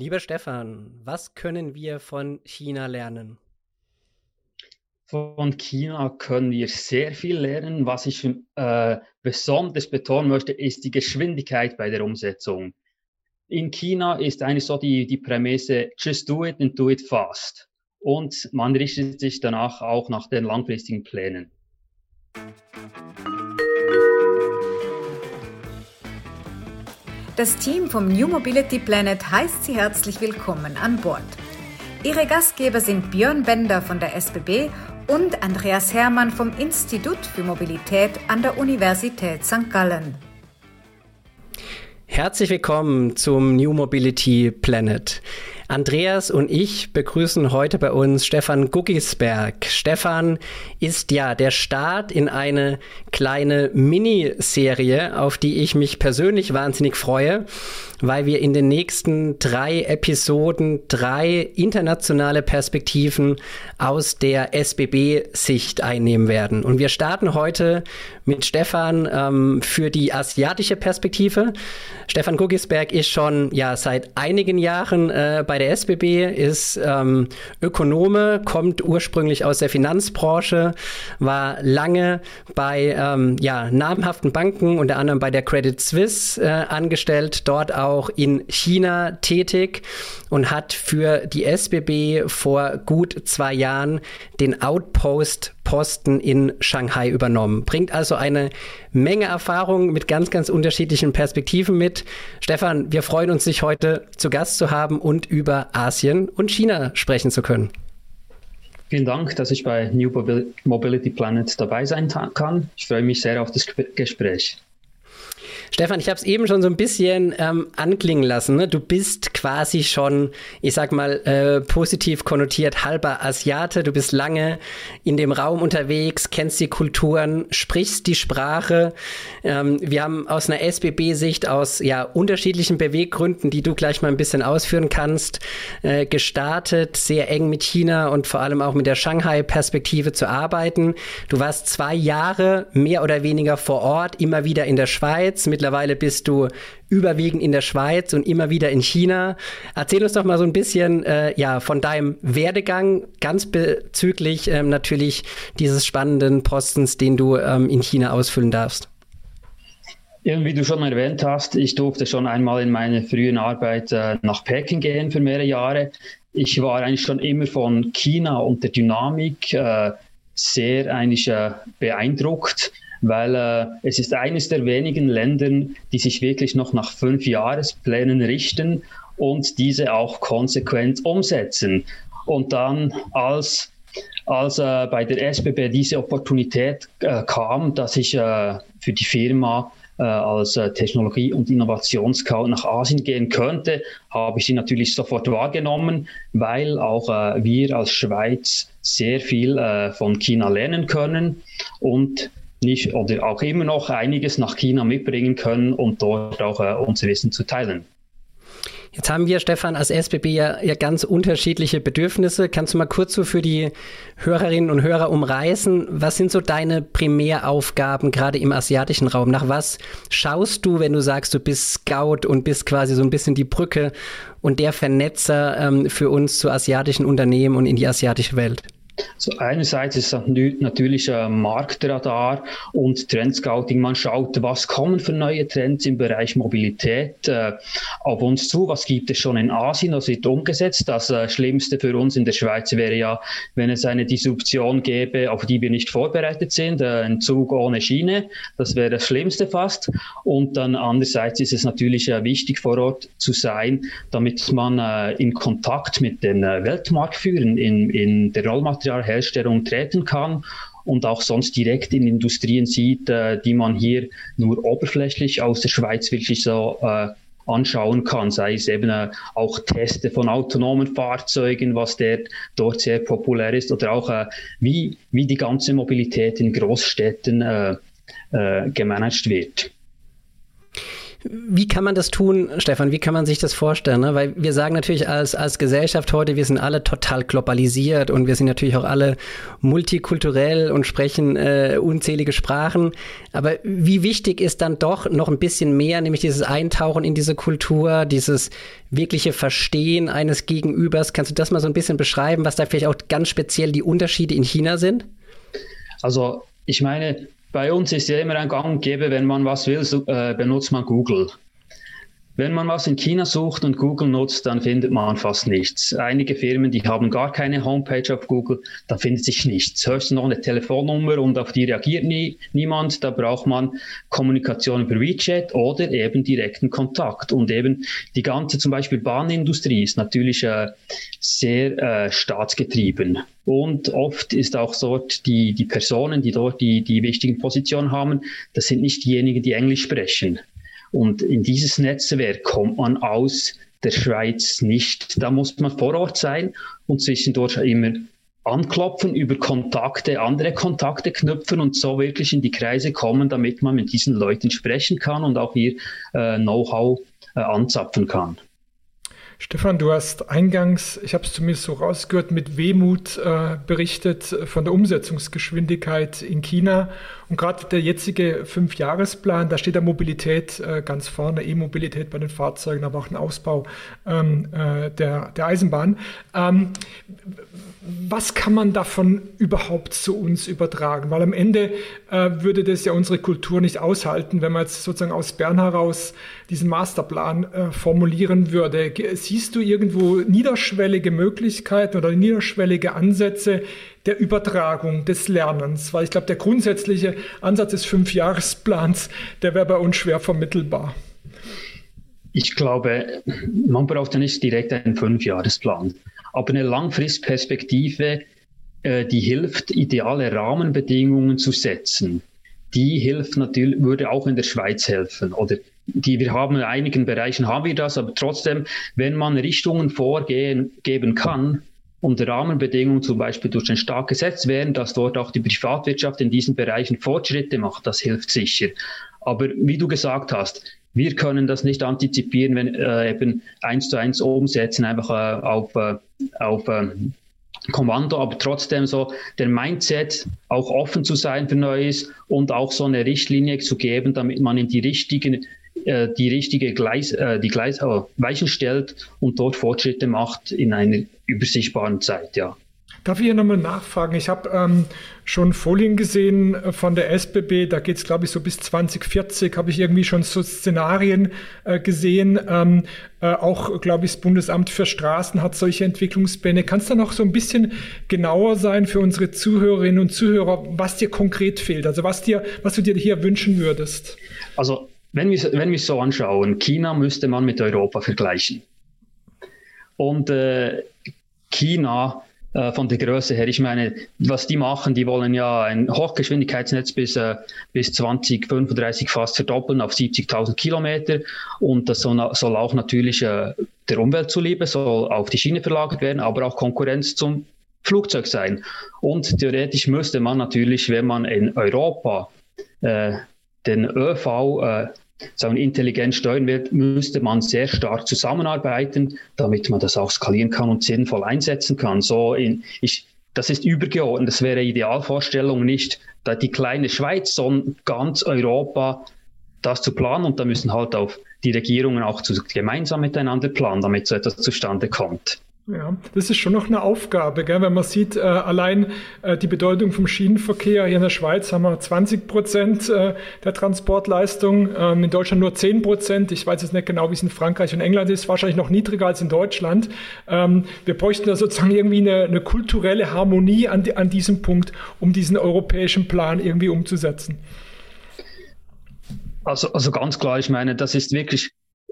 Lieber Stefan, was können wir von China lernen? Von China können wir sehr viel lernen. Was ich äh, besonders betonen möchte, ist die Geschwindigkeit bei der Umsetzung. In China ist eigentlich so die, die Prämisse, just do it and do it fast. Und man richtet sich danach auch nach den langfristigen Plänen. Das Team vom New Mobility Planet heißt Sie herzlich willkommen an Bord. Ihre Gastgeber sind Björn Bender von der SBB und Andreas Hermann vom Institut für Mobilität an der Universität St. Gallen. Herzlich willkommen zum New Mobility Planet. Andreas und ich begrüßen heute bei uns Stefan Guggisberg. Stefan ist ja der Start in eine kleine Miniserie, auf die ich mich persönlich wahnsinnig freue, weil wir in den nächsten drei Episoden drei internationale Perspektiven aus der SBB-Sicht einnehmen werden. Und wir starten heute mit Stefan ähm, für die asiatische Perspektive. Stefan Guggisberg ist schon ja seit einigen Jahren äh, bei der SBB, ist ähm, Ökonome, kommt ursprünglich aus der Finanzbranche, war lange bei ähm, ja, namhaften Banken, unter anderem bei der Credit Suisse äh, angestellt, dort auch in China tätig und hat für die SBB vor gut zwei Jahren den Outpost Posten in Shanghai übernommen. Bringt also eine Menge Erfahrung mit ganz, ganz unterschiedlichen Perspektiven mit. Stefan, wir freuen uns, dich heute zu Gast zu haben und über Asien und China sprechen zu können. Vielen Dank, dass ich bei New Mobility Planet dabei sein kann. Ich freue mich sehr auf das Gespräch. Stefan, ich habe es eben schon so ein bisschen ähm, anklingen lassen. Ne? Du bist quasi schon, ich sag mal, äh, positiv konnotiert halber Asiate. Du bist lange in dem Raum unterwegs, kennst die Kulturen, sprichst die Sprache. Ähm, wir haben aus einer SBB-Sicht, aus ja unterschiedlichen Beweggründen, die du gleich mal ein bisschen ausführen kannst, äh, gestartet, sehr eng mit China und vor allem auch mit der Shanghai-Perspektive zu arbeiten. Du warst zwei Jahre mehr oder weniger vor Ort, immer wieder in der Schweiz mit Mittlerweile bist du überwiegend in der Schweiz und immer wieder in China. Erzähl uns doch mal so ein bisschen äh, ja, von deinem Werdegang, ganz bezüglich ähm, natürlich dieses spannenden Postens, den du ähm, in China ausfüllen darfst. Wie du schon erwähnt hast, ich durfte schon einmal in meiner frühen Arbeit äh, nach Peking gehen für mehrere Jahre. Ich war eigentlich schon immer von China und der Dynamik äh, sehr eigentlich äh, beeindruckt weil äh, es ist eines der wenigen Länder, die sich wirklich noch nach fünf Jahresplänen richten und diese auch konsequent umsetzen. Und dann als als äh, bei der SBB diese Opportunität äh, kam, dass ich äh, für die Firma äh, als äh, Technologie- und Innovationsscout nach Asien gehen könnte, habe ich sie natürlich sofort wahrgenommen, weil auch äh, wir als Schweiz sehr viel von China lernen können und nicht oder auch immer noch einiges nach China mitbringen können und dort auch äh, unser Wissen zu teilen. Jetzt haben wir, Stefan, als SBB ja, ja ganz unterschiedliche Bedürfnisse. Kannst du mal kurz so für die Hörerinnen und Hörer umreißen? Was sind so deine Primäraufgaben gerade im asiatischen Raum? Nach was schaust du, wenn du sagst, du bist Scout und bist quasi so ein bisschen die Brücke und der Vernetzer ähm, für uns zu asiatischen Unternehmen und in die asiatische Welt? So einerseits ist natürlich ein Marktradar und Trendscouting. Man schaut, was kommen für neue Trends im Bereich Mobilität äh, auf uns zu. Was gibt es schon in Asien? Das wird umgesetzt. Das äh, Schlimmste für uns in der Schweiz wäre ja, wenn es eine Disruption gäbe, auf die wir nicht vorbereitet sind. Äh, ein Zug ohne Schiene. Das wäre das Schlimmste fast. Und dann andererseits ist es natürlich äh, wichtig, vor Ort zu sein, damit man äh, in Kontakt mit den äh, Weltmarktführern in, in der Rollmaterial Materialherstellung treten kann und auch sonst direkt in Industrien sieht, äh, die man hier nur oberflächlich aus der Schweiz wirklich so äh, anschauen kann, sei es eben äh, auch Teste von autonomen Fahrzeugen, was der dort sehr populär ist, oder auch wie, wie die ganze Mobilität in Großstädten gemanagt wird. Wie kann man das tun, Stefan? Wie kann man sich das vorstellen? Ne? Weil wir sagen natürlich als, als Gesellschaft heute, wir sind alle total globalisiert und wir sind natürlich auch alle multikulturell und sprechen äh, unzählige Sprachen. Aber wie wichtig ist dann doch noch ein bisschen mehr, nämlich dieses Eintauchen in diese Kultur, dieses wirkliche Verstehen eines Gegenübers? Kannst du das mal so ein bisschen beschreiben, was da vielleicht auch ganz speziell die Unterschiede in China sind? Also ich meine, bei uns ist ja immer ein Gang gäbe, wenn man was will, so, äh, benutzt man Google. Wenn man was in China sucht und Google nutzt, dann findet man fast nichts. Einige Firmen, die haben gar keine Homepage auf Google, da findet sich nichts. Höchstens noch eine Telefonnummer und auf die reagiert nie, niemand. Da braucht man Kommunikation über WeChat oder eben direkten Kontakt. Und eben die ganze zum Beispiel Bahnindustrie ist natürlich äh, sehr äh, staatsgetrieben. Und oft ist auch dort die, die Personen, die dort die, die wichtigen Positionen haben, das sind nicht diejenigen, die Englisch sprechen. Und in dieses Netzwerk kommt man aus der Schweiz nicht. Da muss man vor Ort sein und zwischendurch immer anklopfen, über Kontakte, andere Kontakte knüpfen und so wirklich in die Kreise kommen, damit man mit diesen Leuten sprechen kann und auch ihr äh, Know-how äh, anzapfen kann. Stefan, du hast eingangs, ich habe es zumindest so rausgehört, mit Wehmut äh, berichtet von der Umsetzungsgeschwindigkeit in China. Und gerade der jetzige Fünfjahresplan, da steht der Mobilität äh, ganz vorne, E-Mobilität bei den Fahrzeugen, aber auch ein Ausbau ähm, äh, der, der Eisenbahn. Ähm, was kann man davon überhaupt zu uns übertragen? Weil am Ende äh, würde das ja unsere Kultur nicht aushalten, wenn man jetzt sozusagen aus Bern heraus diesen Masterplan äh, formulieren würde. Siehst du irgendwo niederschwellige Möglichkeiten oder niederschwellige Ansätze der Übertragung des Lernens? Weil ich glaube, der grundsätzliche Ansatz des Fünfjahresplans, der wäre bei uns schwer vermittelbar. Ich glaube, man braucht ja nicht direkt einen Fünfjahresplan. Aber eine Langfristperspektive, äh, die hilft, ideale Rahmenbedingungen zu setzen. Die hilft natürlich, würde auch in der Schweiz helfen. Oder die wir haben in einigen Bereichen haben wir das, aber trotzdem, wenn man Richtungen vorgehen geben kann, und Rahmenbedingungen zum Beispiel durch den Staat gesetzt werden, dass dort auch die Privatwirtschaft in diesen Bereichen Fortschritte macht, das hilft sicher. Aber wie du gesagt hast, wir können das nicht antizipieren, wenn äh, eben eins zu eins umsetzen, einfach äh, auf, äh, auf äh, Kommando, aber trotzdem so der Mindset, auch offen zu sein für Neues und auch so eine Richtlinie zu geben, damit man in die richtigen äh, die richtige Gleis, äh, die Gleis, äh, Weichen stellt und dort Fortschritte macht in einer übersichtbaren Zeit, ja. Darf ich hier nochmal nachfragen? Ich habe ähm, schon Folien gesehen äh, von der SBB, da geht es, glaube ich, so bis 2040, habe ich irgendwie schon so Szenarien äh, gesehen. Ähm, äh, auch, glaube ich, das Bundesamt für Straßen hat solche Entwicklungspläne. Kannst du noch so ein bisschen genauer sein für unsere Zuhörerinnen und Zuhörer, was dir konkret fehlt? Also was dir, was du dir hier wünschen würdest? Also wenn wir, wenn wir so anschauen, China müsste man mit Europa vergleichen. Und äh, China äh, von der Größe her. Ich meine, was die machen, die wollen ja ein Hochgeschwindigkeitsnetz bis, äh, bis 2035 fast verdoppeln auf 70.000 Kilometer. Und das soll, soll auch natürlich äh, der Umwelt zuliebe, soll auf die Schiene verlagert werden, aber auch Konkurrenz zum Flugzeug sein. Und theoretisch müsste man natürlich, wenn man in Europa äh, den ÖV äh, sagen, intelligent steuern wird, müsste man sehr stark zusammenarbeiten, damit man das auch skalieren kann und sinnvoll einsetzen kann. So in, ich, das ist übergeordnet. Das wäre Idealvorstellung nicht da die kleine Schweiz, sondern ganz Europa das zu planen und da müssen halt auch die Regierungen auch zu, gemeinsam miteinander planen, damit so etwas zustande kommt. Ja, das ist schon noch eine Aufgabe, gell? wenn man sieht, äh, allein äh, die Bedeutung vom Schienenverkehr. Hier in der Schweiz haben wir 20 Prozent äh, der Transportleistung, ähm, in Deutschland nur 10 Prozent. Ich weiß jetzt nicht genau, wie es in Frankreich und England ist, wahrscheinlich noch niedriger als in Deutschland. Ähm, wir bräuchten da sozusagen irgendwie eine, eine kulturelle Harmonie an, die, an diesem Punkt, um diesen europäischen Plan irgendwie umzusetzen. Also, also ganz klar, ich meine, das ist wirklich,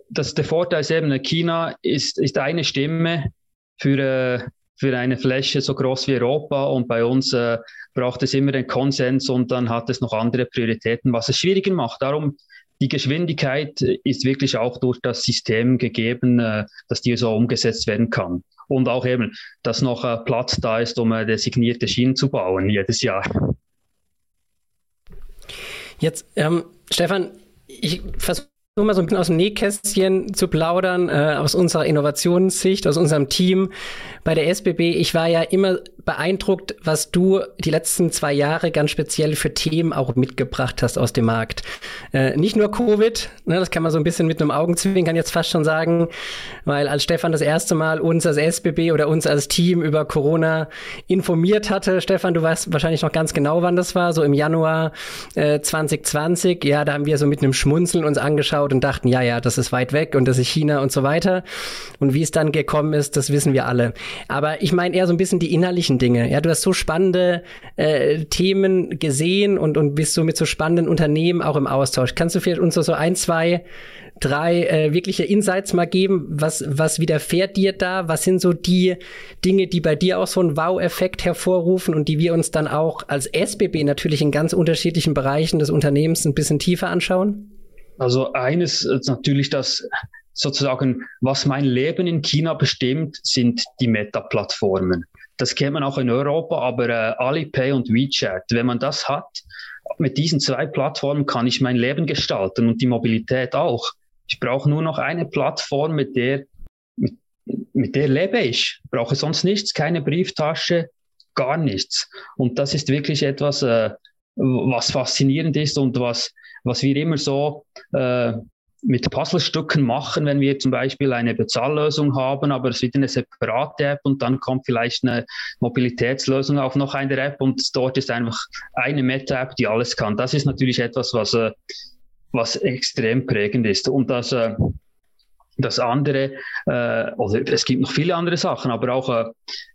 das, der Vorteil ist eben, China ist, ist eine Stimme, für, äh, für eine Fläche so groß wie Europa und bei uns äh, braucht es immer den Konsens und dann hat es noch andere Prioritäten, was es schwieriger macht. Darum die Geschwindigkeit ist wirklich auch durch das System gegeben, äh, dass die so umgesetzt werden kann. Und auch eben, dass noch äh, Platz da ist, um designierte Schienen zu bauen jedes Jahr. Jetzt, ähm, Stefan, ich versuche mal so ein bisschen aus dem Nähkästchen zu plaudern, äh, aus unserer Innovationssicht, aus unserem Team bei der SBB. Ich war ja immer beeindruckt, was du die letzten zwei Jahre ganz speziell für Themen auch mitgebracht hast aus dem Markt. Äh, nicht nur Covid, ne, das kann man so ein bisschen mit einem Augenzwinkern jetzt fast schon sagen, weil als Stefan das erste Mal uns als SBB oder uns als Team über Corona informiert hatte, Stefan, du weißt wahrscheinlich noch ganz genau, wann das war, so im Januar äh, 2020. Ja, da haben wir so mit einem Schmunzeln uns angeschaut und dachten, ja, ja, das ist weit weg und das ist China und so weiter. Und wie es dann gekommen ist, das wissen wir alle. Aber ich meine eher so ein bisschen die innerlichen Dinge. Ja, du hast so spannende äh, Themen gesehen und, und bist so mit so spannenden Unternehmen auch im Austausch. Kannst du vielleicht uns so ein, zwei drei äh, wirkliche Insights mal geben. Was, was widerfährt dir da? Was sind so die Dinge, die bei dir auch so einen Wow-Effekt hervorrufen und die wir uns dann auch als SBB natürlich in ganz unterschiedlichen Bereichen des Unternehmens ein bisschen tiefer anschauen? Also eines ist natürlich das sozusagen, was mein Leben in China bestimmt, sind die Meta-Plattformen. Das kennt man auch in Europa, aber äh, Alipay und WeChat, wenn man das hat, mit diesen zwei Plattformen kann ich mein Leben gestalten und die Mobilität auch. Ich brauche nur noch eine Plattform, mit der, mit, mit der lebe ich. Brauche sonst nichts, keine Brieftasche, gar nichts. Und das ist wirklich etwas, äh, was faszinierend ist und was, was wir immer so äh, mit Puzzlestücken machen, wenn wir zum Beispiel eine Bezahllösung haben, aber es wird eine separate App und dann kommt vielleicht eine Mobilitätslösung auf noch eine App und dort ist einfach eine Meta-App, die alles kann. Das ist natürlich etwas, was, äh, was extrem prägend ist. Und das, äh, das andere, äh, oder es gibt noch viele andere Sachen, aber auch äh,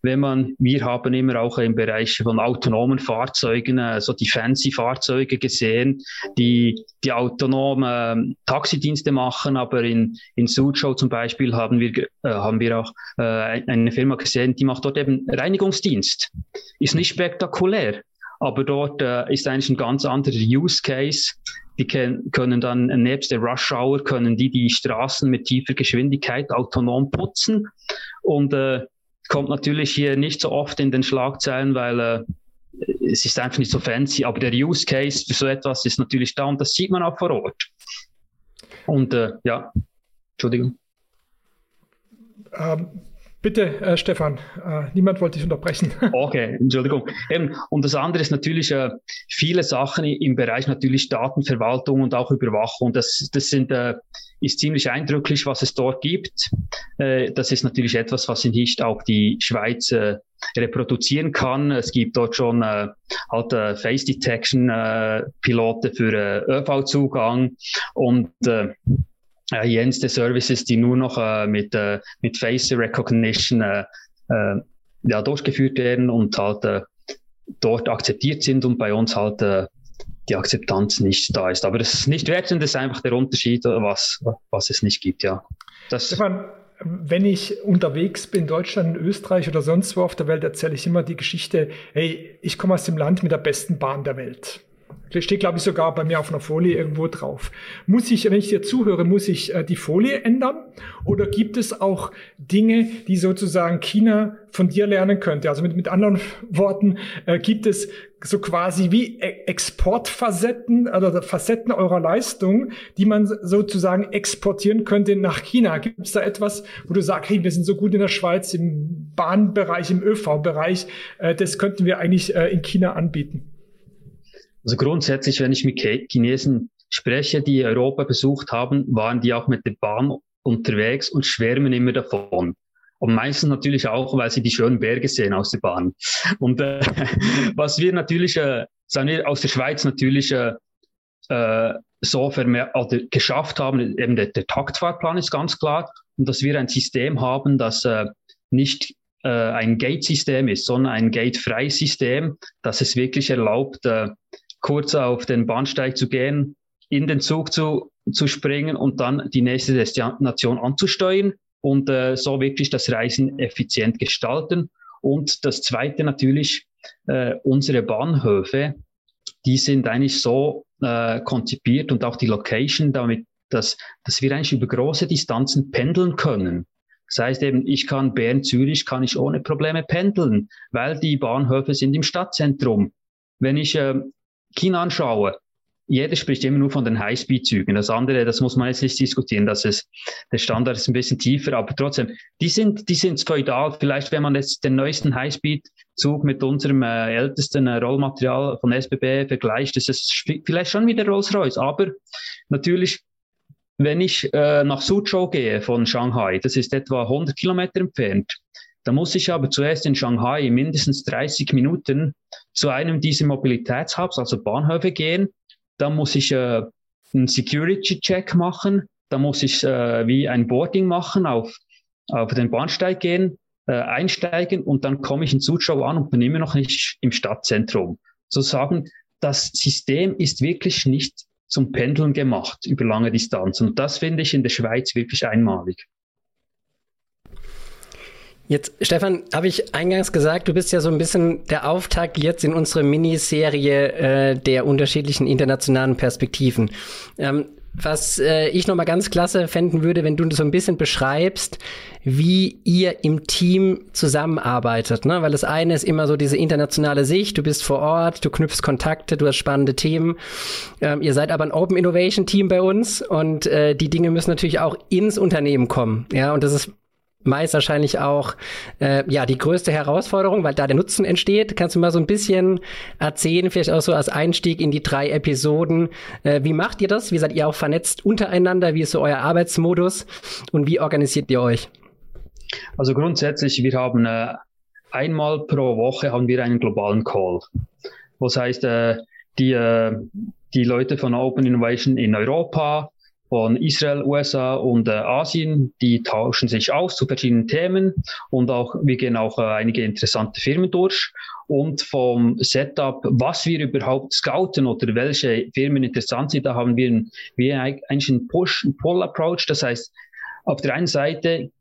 wenn man, wir haben immer auch im Bereich von autonomen Fahrzeugen äh, so die fancy Fahrzeuge gesehen, die die autonome äh, Taxidienste machen, aber in, in Suzhou zum Beispiel haben wir, äh, haben wir auch äh, eine Firma gesehen, die macht dort eben Reinigungsdienst. Ist nicht spektakulär, aber dort äh, ist eigentlich ein ganz anderer Use Case die können dann nebst der Rush Hour können die die Straßen mit tiefer Geschwindigkeit autonom putzen und äh, kommt natürlich hier nicht so oft in den Schlagzeilen, weil äh, es ist einfach nicht so fancy, aber der Use Case für so etwas ist natürlich da und das sieht man auch vor Ort. Und äh, ja, Entschuldigung. Ähm, Bitte, äh, Stefan, äh, niemand wollte dich unterbrechen. Okay, Entschuldigung. Eben, und das andere ist natürlich äh, viele Sachen im Bereich natürlich Datenverwaltung und auch Überwachung. Das, das sind, äh, ist ziemlich eindrücklich, was es dort gibt. Äh, das ist natürlich etwas, was nicht auch die Schweiz äh, reproduzieren kann. Es gibt dort schon äh, halt äh, Face Detection äh, Pilote für äh, ÖV-Zugang und äh, äh, jenste Services, die nur noch äh, mit, äh, mit Face Recognition äh, äh, ja, durchgeführt werden und halt äh, dort akzeptiert sind und bei uns halt äh, die Akzeptanz nicht da ist. Aber das ist nicht wertend, das ist einfach der Unterschied, was, was es nicht gibt, ja. Das Stefan, wenn ich unterwegs bin, Deutschland, Österreich oder sonst wo auf der Welt, erzähle ich immer die Geschichte, hey, ich komme aus dem Land mit der besten Bahn der Welt. Steht, glaube ich, sogar bei mir auf einer Folie irgendwo drauf. Muss ich, wenn ich dir zuhöre, muss ich äh, die Folie ändern? Oder gibt es auch Dinge, die sozusagen China von dir lernen könnte? Also mit, mit anderen Worten, äh, gibt es so quasi wie e Exportfacetten oder Facetten eurer Leistung, die man sozusagen exportieren könnte nach China? Gibt es da etwas, wo du sagst, hey, wir sind so gut in der Schweiz im Bahnbereich, im ÖV-Bereich, äh, das könnten wir eigentlich äh, in China anbieten? Also grundsätzlich, wenn ich mit Chinesen spreche, die Europa besucht haben, waren die auch mit der Bahn unterwegs und schwärmen immer davon. Und meistens natürlich auch, weil sie die schönen Berge sehen aus der Bahn. Und äh, was wir natürlich, äh, sagen wir aus der Schweiz natürlich äh, äh so oder geschafft haben, eben der, der Taktfahrplan ist ganz klar, und dass wir ein System haben, das äh, nicht äh, ein Gate-System ist, sondern ein gate-freies System, das es wirklich erlaubt, äh, kurz auf den Bahnsteig zu gehen, in den Zug zu, zu springen und dann die nächste Destination anzusteuern und äh, so wirklich das Reisen effizient gestalten. Und das Zweite natürlich, äh, unsere Bahnhöfe, die sind eigentlich so äh, konzipiert und auch die Location, damit, dass, dass wir eigentlich über große Distanzen pendeln können. Das heißt eben, ich kann Bern, Zürich, kann ich ohne Probleme pendeln, weil die Bahnhöfe sind im Stadtzentrum. Wenn ich äh, China anschaue, jeder spricht immer nur von den Highspeed-Zügen. Das andere, das muss man jetzt nicht diskutieren, dass es, der Standard ist ein bisschen tiefer, aber trotzdem, die sind, die sind feudal. Vielleicht, wenn man jetzt den neuesten Highspeed-Zug mit unserem äh, ältesten äh, Rollmaterial von SBB vergleicht, ist es vielleicht schon wieder Rolls-Royce. Aber natürlich, wenn ich äh, nach Suzhou gehe von Shanghai, das ist etwa 100 Kilometer entfernt, da muss ich aber zuerst in Shanghai mindestens 30 Minuten zu einem dieser Mobilitätshubs, also Bahnhöfe gehen dann muss ich äh, einen Security-Check machen, dann muss ich äh, wie ein Boarding machen, auf, auf den Bahnsteig gehen, äh, einsteigen und dann komme ich in Zuschau an und bin immer noch nicht im Stadtzentrum. Sozusagen, das System ist wirklich nicht zum Pendeln gemacht über lange Distanzen. Und das finde ich in der Schweiz wirklich einmalig. Jetzt, Stefan, habe ich eingangs gesagt, du bist ja so ein bisschen der Auftakt jetzt in unsere Miniserie äh, der unterschiedlichen internationalen Perspektiven. Ähm, was äh, ich nochmal ganz klasse fänden würde, wenn du so ein bisschen beschreibst, wie ihr im Team zusammenarbeitet. Ne? Weil das eine ist immer so diese internationale Sicht, du bist vor Ort, du knüpfst Kontakte, du hast spannende Themen. Ähm, ihr seid aber ein Open Innovation Team bei uns und äh, die Dinge müssen natürlich auch ins Unternehmen kommen. Ja, und das ist meist wahrscheinlich auch äh, ja die größte Herausforderung, weil da der Nutzen entsteht. Kannst du mal so ein bisschen erzählen, vielleicht auch so als Einstieg in die drei Episoden, äh, wie macht ihr das? Wie seid ihr auch vernetzt untereinander? Wie ist so euer Arbeitsmodus und wie organisiert ihr euch? Also grundsätzlich, wir haben äh, einmal pro Woche haben wir einen globalen Call. Was heißt, äh, die, äh, die Leute von Open Innovation in Europa, von Israel, USA und äh, Asien, die tauschen sich aus zu verschiedenen Themen und auch wir gehen auch äh, einige interessante Firmen durch und vom Setup, was wir überhaupt scouten oder welche Firmen interessant sind, da haben wir, wir eigentlich einen Push, einen Pull Approach. Das heißt, auf der einen Seite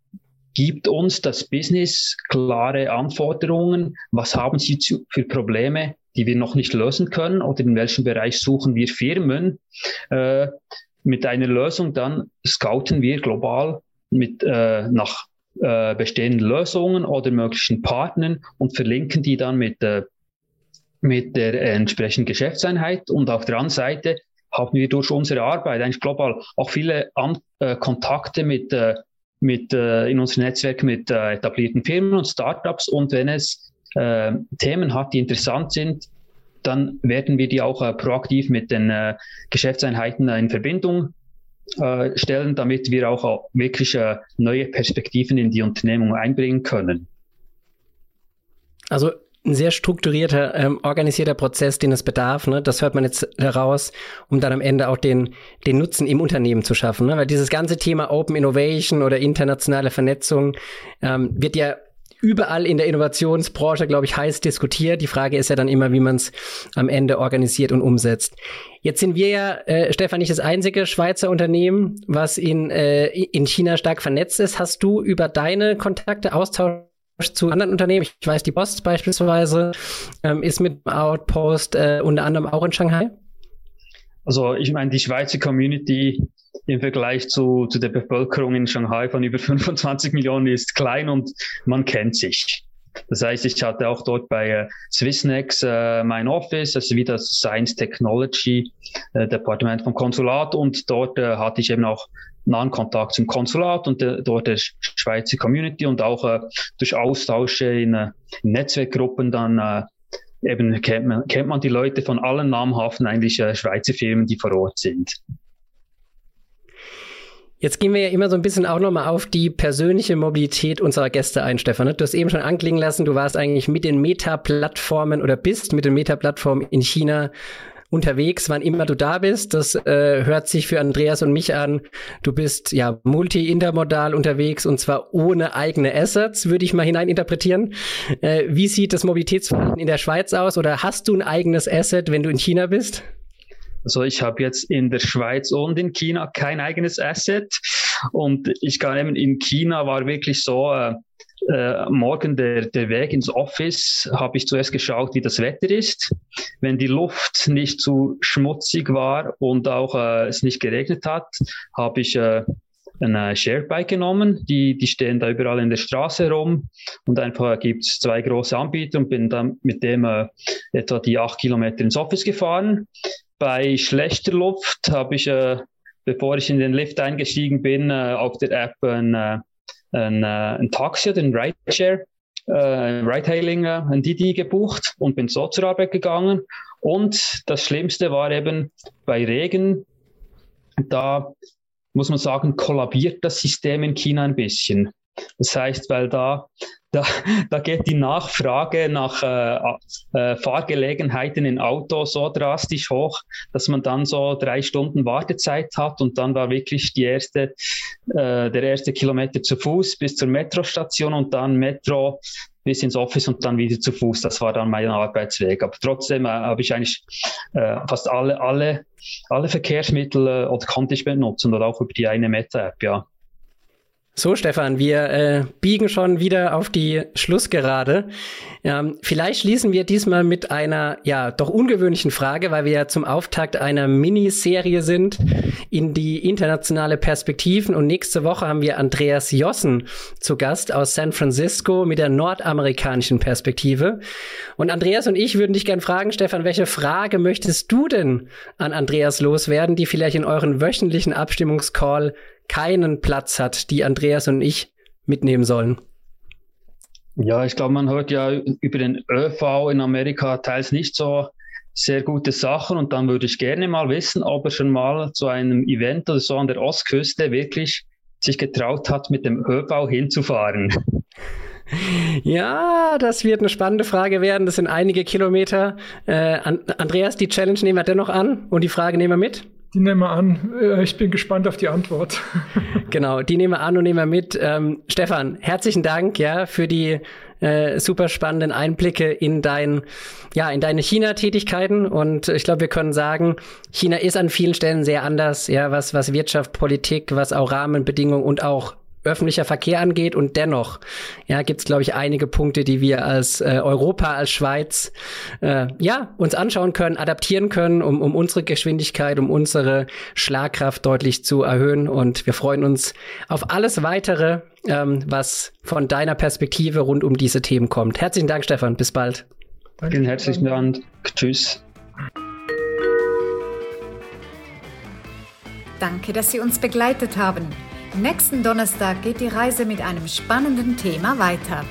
gibt uns das Business klare Anforderungen. Was haben Sie zu, für Probleme, die wir noch nicht lösen können oder in welchem Bereich suchen wir Firmen? Äh, mit einer Lösung dann scouten wir global mit, äh, nach äh, bestehenden Lösungen oder möglichen Partnern und verlinken die dann mit, äh, mit der entsprechenden Geschäftseinheit. Und auf der anderen Seite haben wir durch unsere Arbeit eigentlich global auch viele An äh, Kontakte mit, äh, mit äh, in unserem Netzwerk mit äh, etablierten Firmen und Startups. Und wenn es äh, Themen hat, die interessant sind, dann werden wir die auch äh, proaktiv mit den äh, Geschäftseinheiten äh, in Verbindung stellen, damit wir auch wirklich neue Perspektiven in die Unternehmung einbringen können. Also ein sehr strukturierter, ähm, organisierter Prozess, den es bedarf. Ne? Das hört man jetzt heraus, um dann am Ende auch den, den Nutzen im Unternehmen zu schaffen. Ne? Weil dieses ganze Thema Open Innovation oder internationale Vernetzung ähm, wird ja überall in der Innovationsbranche, glaube ich, heiß diskutiert. Die Frage ist ja dann immer, wie man es am Ende organisiert und umsetzt. Jetzt sind wir ja, äh, Stefan, nicht das einzige Schweizer Unternehmen, was in, äh, in China stark vernetzt ist. Hast du über deine Kontakte Austausch zu anderen Unternehmen? Ich weiß, die Post beispielsweise ähm, ist mit Outpost äh, unter anderem auch in Shanghai. Also ich meine, die Schweizer Community im Vergleich zu, zu der Bevölkerung in Shanghai von über 25 Millionen ist klein und man kennt sich. Das heißt, ich hatte auch dort bei äh, Swissnex äh, mein Office, also wie das Science Technology äh, Departement vom Konsulat und dort äh, hatte ich eben auch nahen Kontakt zum Konsulat und äh, dort der Schweizer Community und auch äh, durch Austausche in, äh, in Netzwerkgruppen dann äh, eben kennt man, kennt man die Leute von allen namhaften eigentlich äh, Schweizer Firmen, die vor Ort sind. Jetzt gehen wir ja immer so ein bisschen auch nochmal auf die persönliche Mobilität unserer Gäste ein, Stefan. Ne? Du hast eben schon anklingen lassen, du warst eigentlich mit den Meta-Plattformen oder bist mit den Meta-Plattformen in China unterwegs, wann immer du da bist. Das äh, hört sich für Andreas und mich an. Du bist ja multi-intermodal unterwegs und zwar ohne eigene Assets, würde ich mal hineininterpretieren. Äh, wie sieht das Mobilitätsverhalten in der Schweiz aus oder hast du ein eigenes Asset, wenn du in China bist? Also ich habe jetzt in der Schweiz und in China kein eigenes Asset. Und ich kann eben in China war wirklich so, äh, äh, morgen der, der Weg ins Office habe ich zuerst geschaut, wie das Wetter ist. Wenn die Luft nicht zu schmutzig war und auch äh, es nicht geregnet hat, habe ich äh, ein äh, Sharebike genommen. Die, die stehen da überall in der Straße rum und einfach gibt es zwei große Anbieter und bin dann mit dem äh, etwa die acht Kilometer ins Office gefahren. Bei schlechter Luft habe ich, äh, bevor ich in den Lift eingestiegen bin, äh, auf der App ein, äh, ein, äh, ein Taxi oder ein Rideshare, äh, Ride-Hailing, ein Didi gebucht und bin so zur Arbeit gegangen. Und das Schlimmste war eben bei Regen, da muss man sagen, kollabiert das System in China ein bisschen. Das heißt, weil da, da, da geht die Nachfrage nach äh, äh, Fahrgelegenheiten in Auto so drastisch hoch, dass man dann so drei Stunden Wartezeit hat und dann war wirklich die erste, äh, der erste Kilometer zu Fuß bis zur Metrostation und dann Metro bis ins Office und dann wieder zu Fuß. Das war dann mein Arbeitsweg. Aber trotzdem äh, habe ich eigentlich äh, fast alle, alle, alle Verkehrsmittel äh, oder konnte ich benutzen oder auch über die eine Meta-App, ja. So, Stefan, wir äh, biegen schon wieder auf die Schlussgerade. Ähm, vielleicht schließen wir diesmal mit einer, ja, doch ungewöhnlichen Frage, weil wir ja zum Auftakt einer Miniserie sind in die internationale Perspektiven. Und nächste Woche haben wir Andreas Jossen zu Gast aus San Francisco mit der nordamerikanischen Perspektive. Und Andreas und ich würden dich gern fragen, Stefan, welche Frage möchtest du denn an Andreas loswerden, die vielleicht in euren wöchentlichen Abstimmungscall keinen Platz hat, die Andreas und ich mitnehmen sollen? Ja, ich glaube, man hört ja über den ÖV in Amerika teils nicht so sehr gute Sachen und dann würde ich gerne mal wissen, ob er schon mal zu einem Event oder so an der Ostküste wirklich sich getraut hat, mit dem ÖV hinzufahren. Ja, das wird eine spannende Frage werden. Das sind einige Kilometer. Äh, Andreas, die Challenge nehmen wir dennoch an und die Frage nehmen wir mit. Die nehmen wir an. Äh, ich bin gespannt auf die Antwort. genau, die nehmen wir an und nehmen wir mit. Ähm, Stefan, herzlichen Dank ja für die äh, super spannenden Einblicke in dein, ja, in deine China-Tätigkeiten. Und ich glaube, wir können sagen, China ist an vielen Stellen sehr anders, ja, was, was Wirtschaft, Politik, was auch Rahmenbedingungen und auch öffentlicher Verkehr angeht. Und dennoch ja, gibt es, glaube ich, einige Punkte, die wir als äh, Europa, als Schweiz äh, ja, uns anschauen können, adaptieren können, um, um unsere Geschwindigkeit, um unsere Schlagkraft deutlich zu erhöhen. Und wir freuen uns auf alles weitere, ähm, was von deiner Perspektive rund um diese Themen kommt. Herzlichen Dank, Stefan. Bis bald. Danke. Vielen herzlichen Dank. Tschüss. Danke, dass Sie uns begleitet haben. Nächsten Donnerstag geht die Reise mit einem spannenden Thema weiter.